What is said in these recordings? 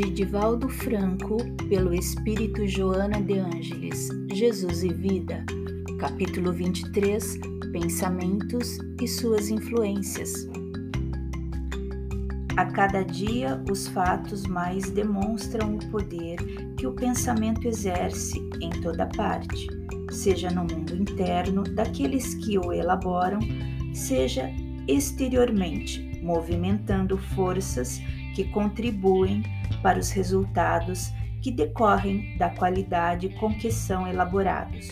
de Divaldo Franco, pelo Espírito Joana de Ângeles, Jesus e Vida, capítulo 23 Pensamentos e suas influências. A cada dia, os fatos mais demonstram o poder que o pensamento exerce em toda parte, seja no mundo interno daqueles que o elaboram, seja exteriormente, movimentando forças que contribuem para os resultados que decorrem da qualidade com que são elaborados.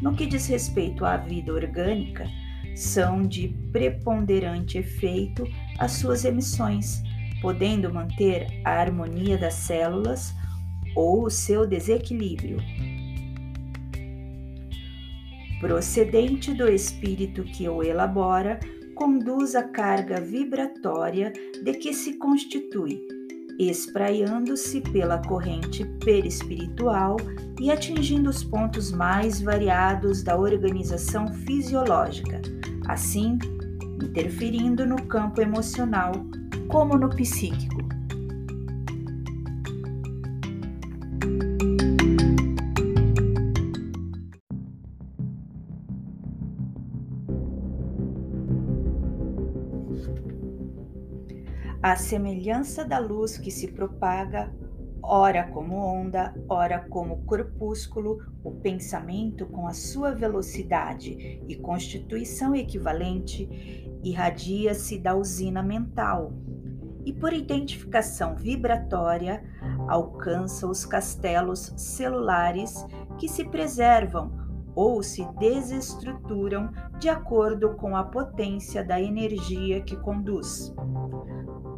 No que diz respeito à vida orgânica, são de preponderante efeito as suas emissões, podendo manter a harmonia das células ou o seu desequilíbrio. Procedente do espírito que o elabora, conduz a carga vibratória de que se constitui, espraiando-se pela corrente perispiritual e atingindo os pontos mais variados da organização fisiológica, assim interferindo no campo emocional como no psíquico. A semelhança da luz que se propaga, ora como onda, ora como corpúsculo, o pensamento, com a sua velocidade e constituição equivalente, irradia-se da usina mental e, por identificação vibratória, alcança os castelos celulares que se preservam ou se desestruturam de acordo com a potência da energia que conduz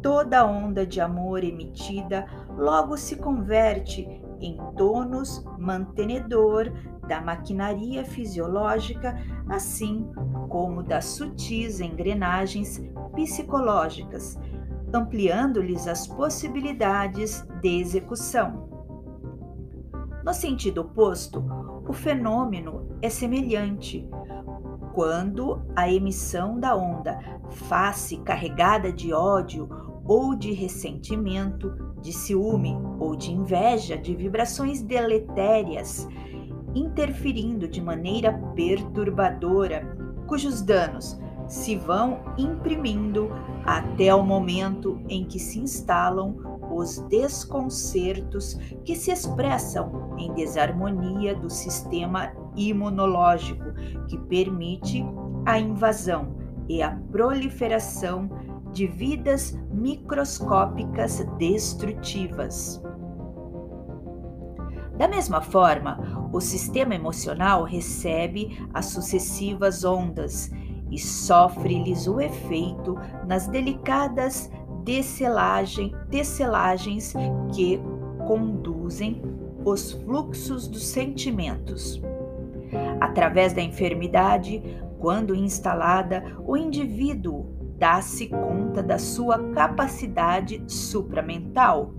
toda onda de amor emitida logo se converte em tônus mantenedor da maquinaria fisiológica, assim como das sutis engrenagens psicológicas, ampliando-lhes as possibilidades de execução. No sentido oposto, o fenômeno é semelhante. Quando a emissão da onda face carregada de ódio ou de ressentimento, de ciúme ou de inveja, de vibrações deletérias, interferindo de maneira perturbadora, cujos danos se vão imprimindo até o momento em que se instalam os desconcertos que se expressam em desarmonia do sistema imunológico, que permite a invasão e a proliferação de vidas microscópicas destrutivas. Da mesma forma, o sistema emocional recebe as sucessivas ondas e sofre-lhes o efeito nas delicadas desselagem, tesselagens que conduzem os fluxos dos sentimentos. Através da enfermidade, quando instalada, o indivíduo dá-se conta da sua capacidade supramental,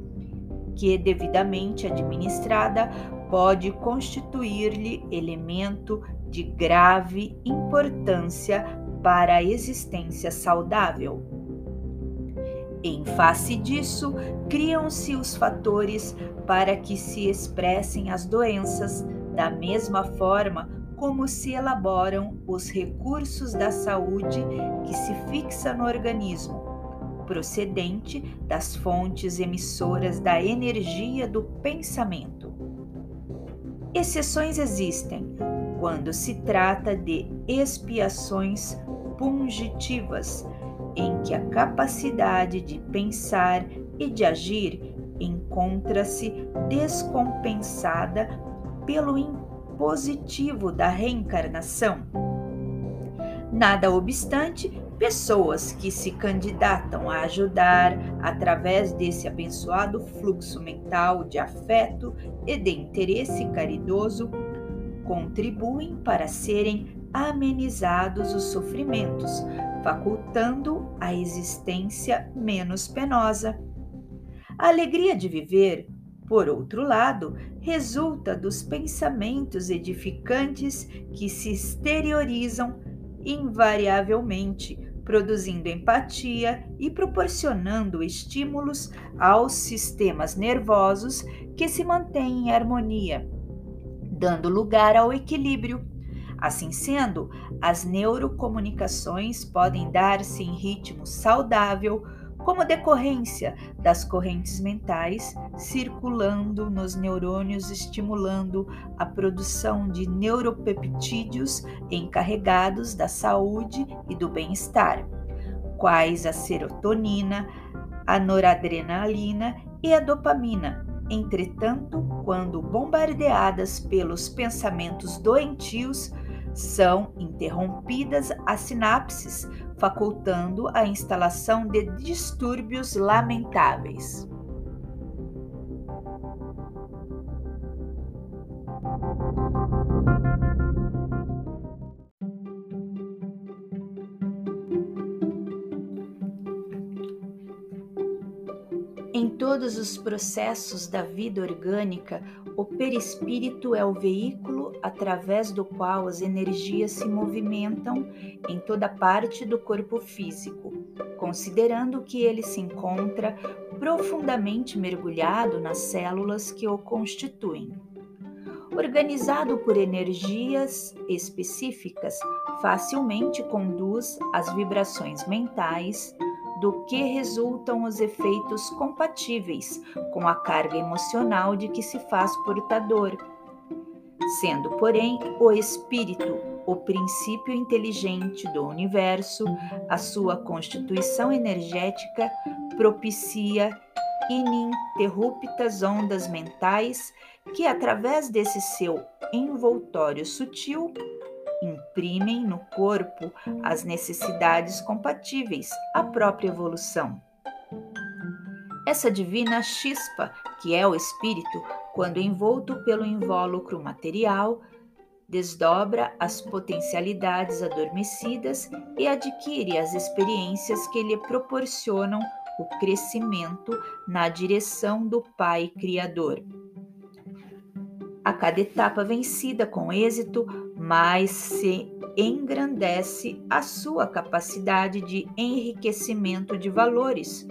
que, devidamente administrada, pode constituir-lhe elemento de grave importância para a existência saudável. Em face disso, criam-se os fatores para que se expressem as doenças, da mesma forma como se elaboram os recursos da saúde que se fixa no organismo, procedente das fontes emissoras da energia do pensamento. Exceções existem quando se trata de expiações pungitivas, em que a capacidade de pensar e de agir encontra-se descompensada pelo positivo da reencarnação. Nada obstante, pessoas que se candidatam a ajudar através desse abençoado fluxo mental de afeto e de interesse caridoso contribuem para serem amenizados os sofrimentos, facultando a existência menos penosa. A alegria de viver por outro lado, resulta dos pensamentos edificantes que se exteriorizam invariavelmente produzindo empatia e proporcionando estímulos aos sistemas nervosos que se mantêm em harmonia, dando lugar ao equilíbrio. Assim sendo, as neurocomunicações podem dar-se em ritmo saudável como decorrência das correntes mentais circulando nos neurônios, estimulando a produção de neuropeptídeos encarregados da saúde e do bem-estar, quais a serotonina, a noradrenalina e a dopamina. Entretanto, quando bombardeadas pelos pensamentos doentios, são interrompidas as sinapses, facultando a instalação de distúrbios lamentáveis. Em todos os processos da vida orgânica, o perispírito é o veículo através do qual as energias se movimentam em toda parte do corpo físico, considerando que ele se encontra profundamente mergulhado nas células que o constituem. Organizado por energias específicas, facilmente conduz as vibrações mentais, do que resultam os efeitos compatíveis com a carga emocional de que se faz portador. Sendo, porém, o espírito o princípio inteligente do universo, a sua constituição energética propicia ininterruptas ondas mentais que, através desse seu envoltório sutil, imprimem no corpo as necessidades compatíveis à própria evolução. Essa divina chispa, que é o espírito, quando envolto pelo invólucro material, desdobra as potencialidades adormecidas e adquire as experiências que lhe proporcionam o crescimento na direção do Pai Criador. A cada etapa vencida com êxito, mais se engrandece a sua capacidade de enriquecimento de valores,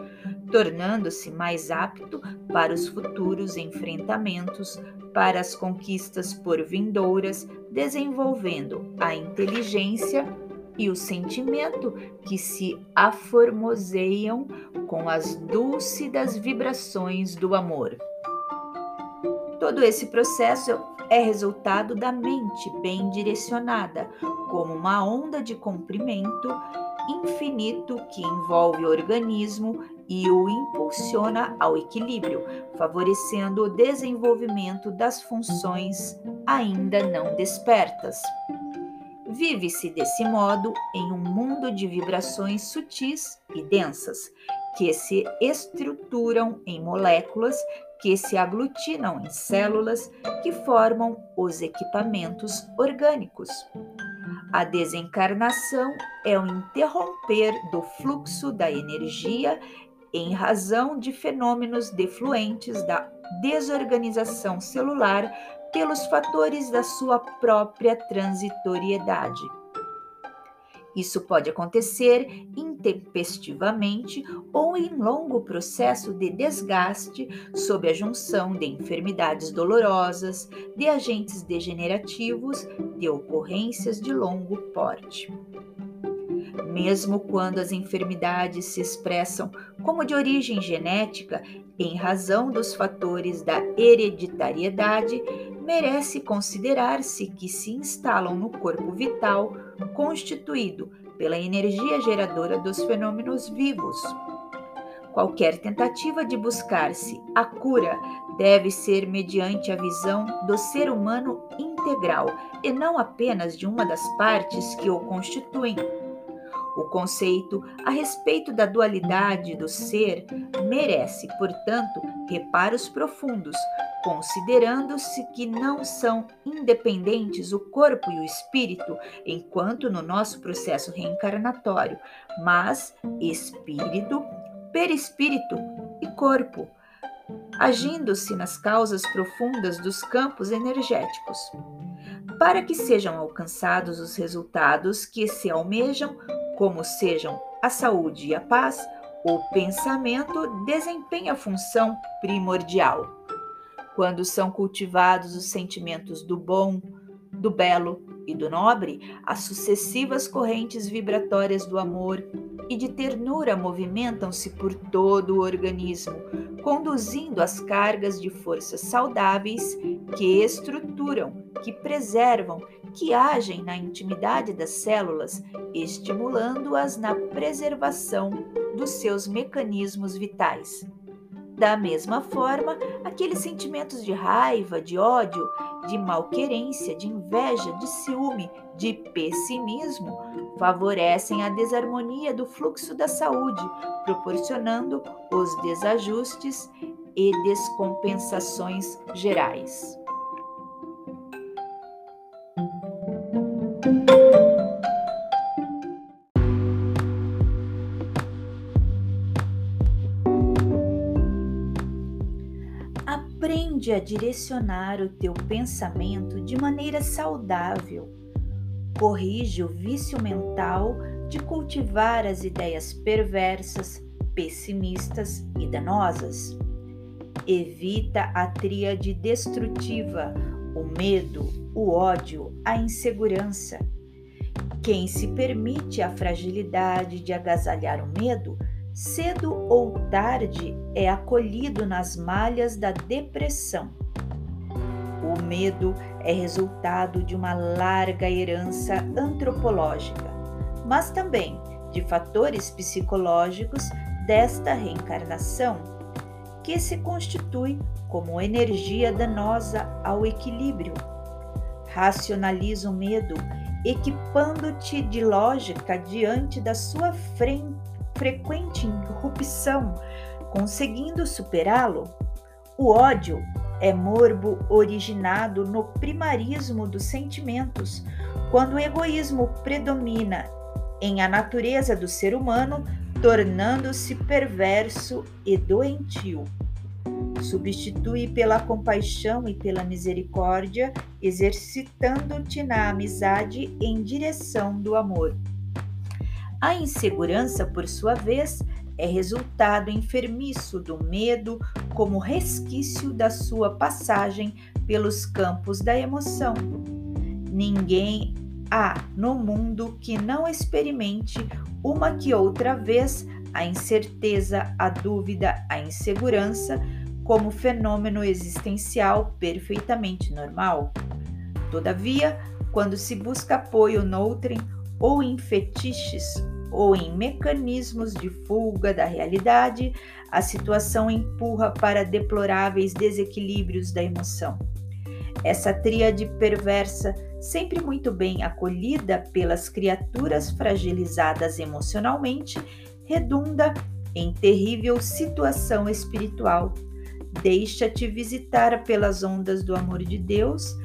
tornando-se mais apto para os futuros enfrentamentos, para as conquistas por vindouras, desenvolvendo a inteligência e o sentimento que se aformoseiam com as dúlcidas vibrações do amor. Todo esse processo é resultado da mente bem direcionada, como uma onda de comprimento infinito que envolve o organismo e o impulsiona ao equilíbrio, favorecendo o desenvolvimento das funções ainda não despertas. Vive-se desse modo em um mundo de vibrações sutis e densas, que se estruturam em moléculas que se aglutinam em células que formam os equipamentos orgânicos. A desencarnação é o interromper do fluxo da energia em razão de fenômenos defluentes da desorganização celular pelos fatores da sua própria transitoriedade. Isso pode acontecer intempestivamente ou em longo processo de desgaste sob a junção de enfermidades dolorosas, de agentes degenerativos, de ocorrências de longo porte. Mesmo quando as enfermidades se expressam como de origem genética, em razão dos fatores da hereditariedade, merece considerar-se que se instalam no corpo vital constituído pela energia geradora dos fenômenos vivos. Qualquer tentativa de buscar-se a cura deve ser mediante a visão do ser humano integral e não apenas de uma das partes que o constituem. O conceito a respeito da dualidade do ser merece, portanto, reparos profundos, considerando-se que não são independentes o corpo e o espírito, enquanto no nosso processo reencarnatório, mas espírito, perispírito e corpo, agindo-se nas causas profundas dos campos energéticos. Para que sejam alcançados os resultados que se almejam, como sejam a saúde e a paz, o pensamento desempenha função primordial. Quando são cultivados os sentimentos do bom, do belo e do nobre, as sucessivas correntes vibratórias do amor e de ternura movimentam-se por todo o organismo, conduzindo as cargas de forças saudáveis que estruturam, que preservam, que agem na intimidade das células, estimulando-as na preservação dos seus mecanismos vitais. Da mesma forma, aqueles sentimentos de raiva, de ódio, de malquerência, de inveja, de ciúme, de pessimismo favorecem a desarmonia do fluxo da saúde, proporcionando os desajustes e descompensações gerais. Aprende a direcionar o teu pensamento de maneira saudável. Corrige o vício mental de cultivar as ideias perversas, pessimistas e danosas. Evita a tríade destrutiva, o medo, o ódio, a insegurança. Quem se permite a fragilidade de agasalhar o medo cedo ou tarde é acolhido nas malhas da depressão. O medo é resultado de uma larga herança antropológica, mas também de fatores psicológicos desta reencarnação, que se constitui como energia danosa ao equilíbrio. Racionaliza o medo, equipando-te de lógica diante da sua frente frequente irrupção, conseguindo superá-lo? O ódio é morbo originado no primarismo dos sentimentos, quando o egoísmo predomina em a natureza do ser humano, tornando-se perverso e doentio. Substitui pela compaixão e pela misericórdia, exercitando-te na amizade em direção do amor. A insegurança, por sua vez, é resultado enfermiço do medo como resquício da sua passagem pelos campos da emoção. Ninguém há no mundo que não experimente uma que outra vez a incerteza, a dúvida, a insegurança como fenômeno existencial perfeitamente normal. Todavia, quando se busca apoio noutrem ou em fetiches ou em mecanismos de fuga da realidade, a situação empurra para deploráveis desequilíbrios da emoção. Essa tríade perversa, sempre muito bem acolhida pelas criaturas fragilizadas emocionalmente, redunda em terrível situação espiritual. Deixa-te visitar pelas ondas do amor de Deus,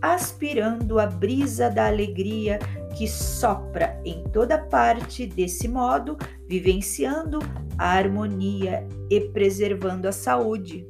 aspirando a brisa da alegria que sopra em toda parte, desse modo, vivenciando a harmonia e preservando a saúde.